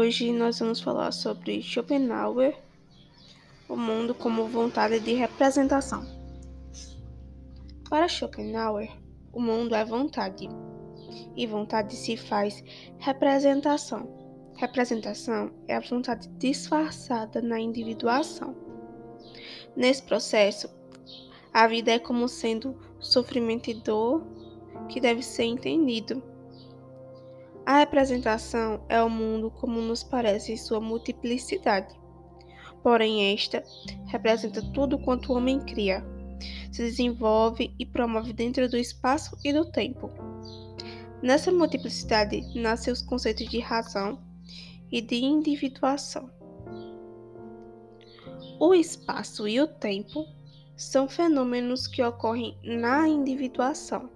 Hoje nós vamos falar sobre Schopenhauer, o mundo como vontade de representação. Para Schopenhauer, o mundo é vontade, e vontade se faz representação. Representação é a vontade disfarçada na individuação. Nesse processo, a vida é como sendo sofrimento e dor que deve ser entendido a representação é o mundo como nos parece em sua multiplicidade. Porém, esta representa tudo quanto o homem cria, se desenvolve e promove dentro do espaço e do tempo. Nessa multiplicidade nascem os conceitos de razão e de individuação. O espaço e o tempo são fenômenos que ocorrem na individuação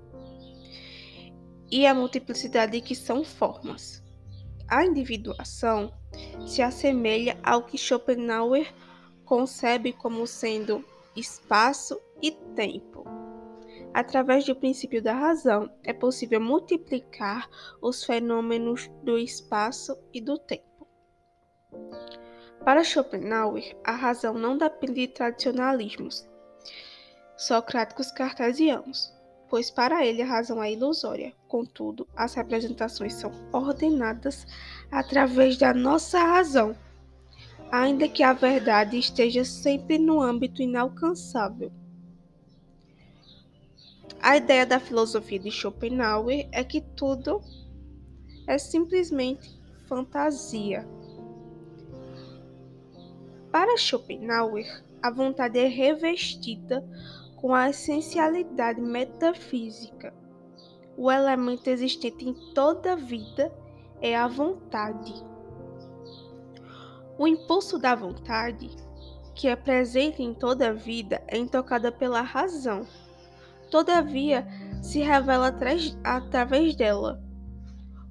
e a multiplicidade que são formas. A individuação se assemelha ao que Schopenhauer concebe como sendo espaço e tempo. Através do princípio da razão, é possível multiplicar os fenômenos do espaço e do tempo. Para Schopenhauer, a razão não depende de tradicionalismos socráticos cartesianos pois para ele a razão é ilusória. Contudo, as representações são ordenadas através da nossa razão, ainda que a verdade esteja sempre no âmbito inalcançável. A ideia da filosofia de Schopenhauer é que tudo é simplesmente fantasia. Para Schopenhauer, a vontade é revestida com a essencialidade metafísica. O elemento existente em toda vida é a vontade. O impulso da vontade, que é presente em toda vida, é intocada pela razão. Todavia, se revela através dela.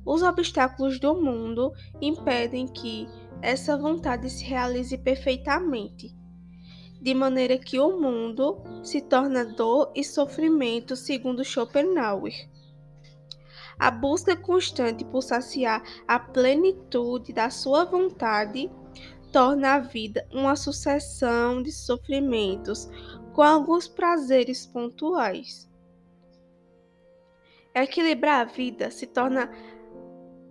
Os obstáculos do mundo impedem que essa vontade se realize perfeitamente de maneira que o mundo se torna dor e sofrimento, segundo Schopenhauer. A busca constante por saciar a plenitude da sua vontade torna a vida uma sucessão de sofrimentos com alguns prazeres pontuais. Equilibrar a vida se torna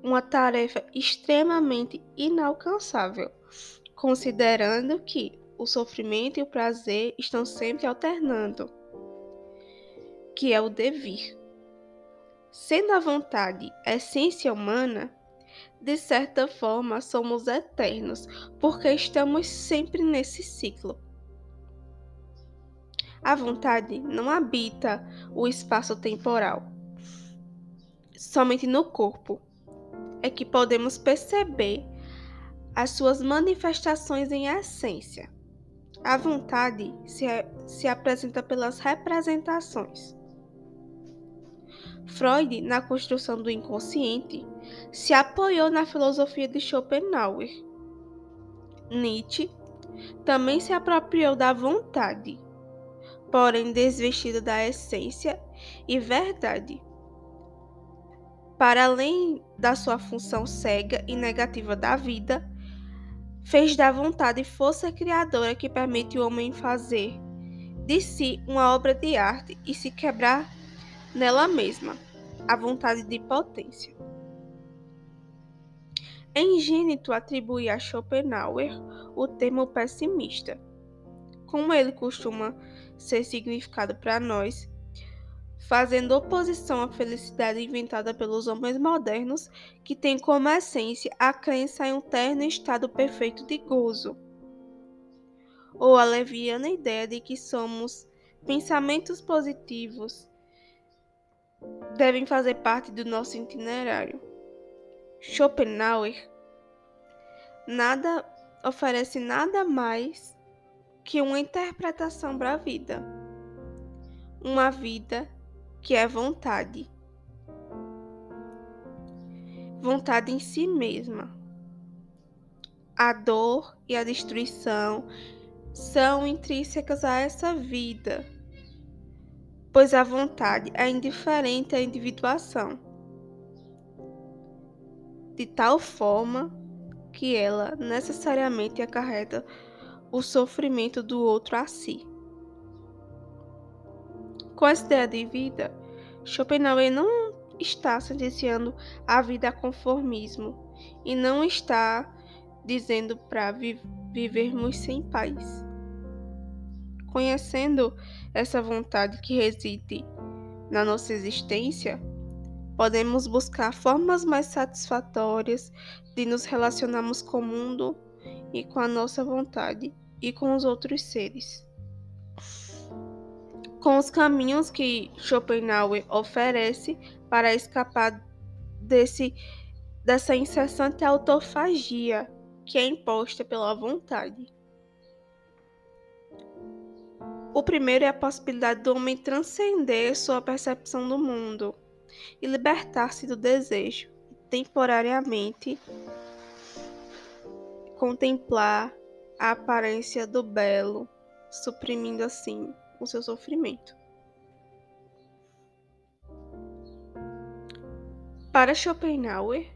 uma tarefa extremamente inalcançável, considerando que o sofrimento e o prazer estão sempre alternando, que é o devir. Sendo a vontade a essência humana, de certa forma somos eternos, porque estamos sempre nesse ciclo. A vontade não habita o espaço temporal. Somente no corpo é que podemos perceber as suas manifestações em essência. A vontade se, se apresenta pelas representações. Freud, na construção do inconsciente, se apoiou na filosofia de Schopenhauer. Nietzsche também se apropriou da vontade, porém desvestida da essência e verdade. Para além da sua função cega e negativa da vida, fez da vontade força criadora que permite o homem fazer de si uma obra de arte e se quebrar nela mesma, a vontade de potência. É atribuir a Schopenhauer o termo pessimista. Como ele costuma ser significado para nós, fazendo oposição à felicidade inventada pelos homens modernos, que tem como essência a crença em um terno estado perfeito de gozo, ou a leviana ideia de que somos pensamentos positivos devem fazer parte do nosso itinerário. Schopenhauer nada oferece nada mais que uma interpretação para a vida. Uma vida que é vontade. Vontade em si mesma. A dor e a destruição são intrínsecas a essa vida, pois a vontade é indiferente à individuação. De tal forma que ela necessariamente acarreta o sofrimento do outro a si. Com essa ideia de vida, Schopenhauer não está sentenciando a vida a conformismo e não está dizendo para vi vivermos sem paz. Conhecendo essa vontade que reside na nossa existência, podemos buscar formas mais satisfatórias de nos relacionarmos com o mundo e com a nossa vontade e com os outros seres. Com os caminhos que Schopenhauer oferece para escapar desse, dessa incessante autofagia que é imposta pela vontade. O primeiro é a possibilidade do homem transcender sua percepção do mundo e libertar-se do desejo, temporariamente contemplar a aparência do belo, suprimindo assim o seu sofrimento. Para Schopenhauer,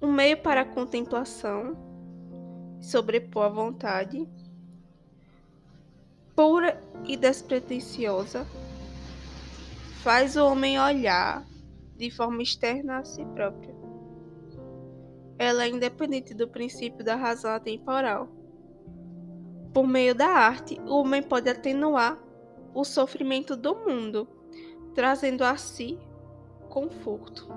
um meio para a contemplação, sobrepor a vontade, pura e despretensiosa, faz o homem olhar de forma externa a si próprio. Ela é independente do princípio da razão atemporal. Por meio da arte, o homem pode atenuar o sofrimento do mundo, trazendo a si conforto.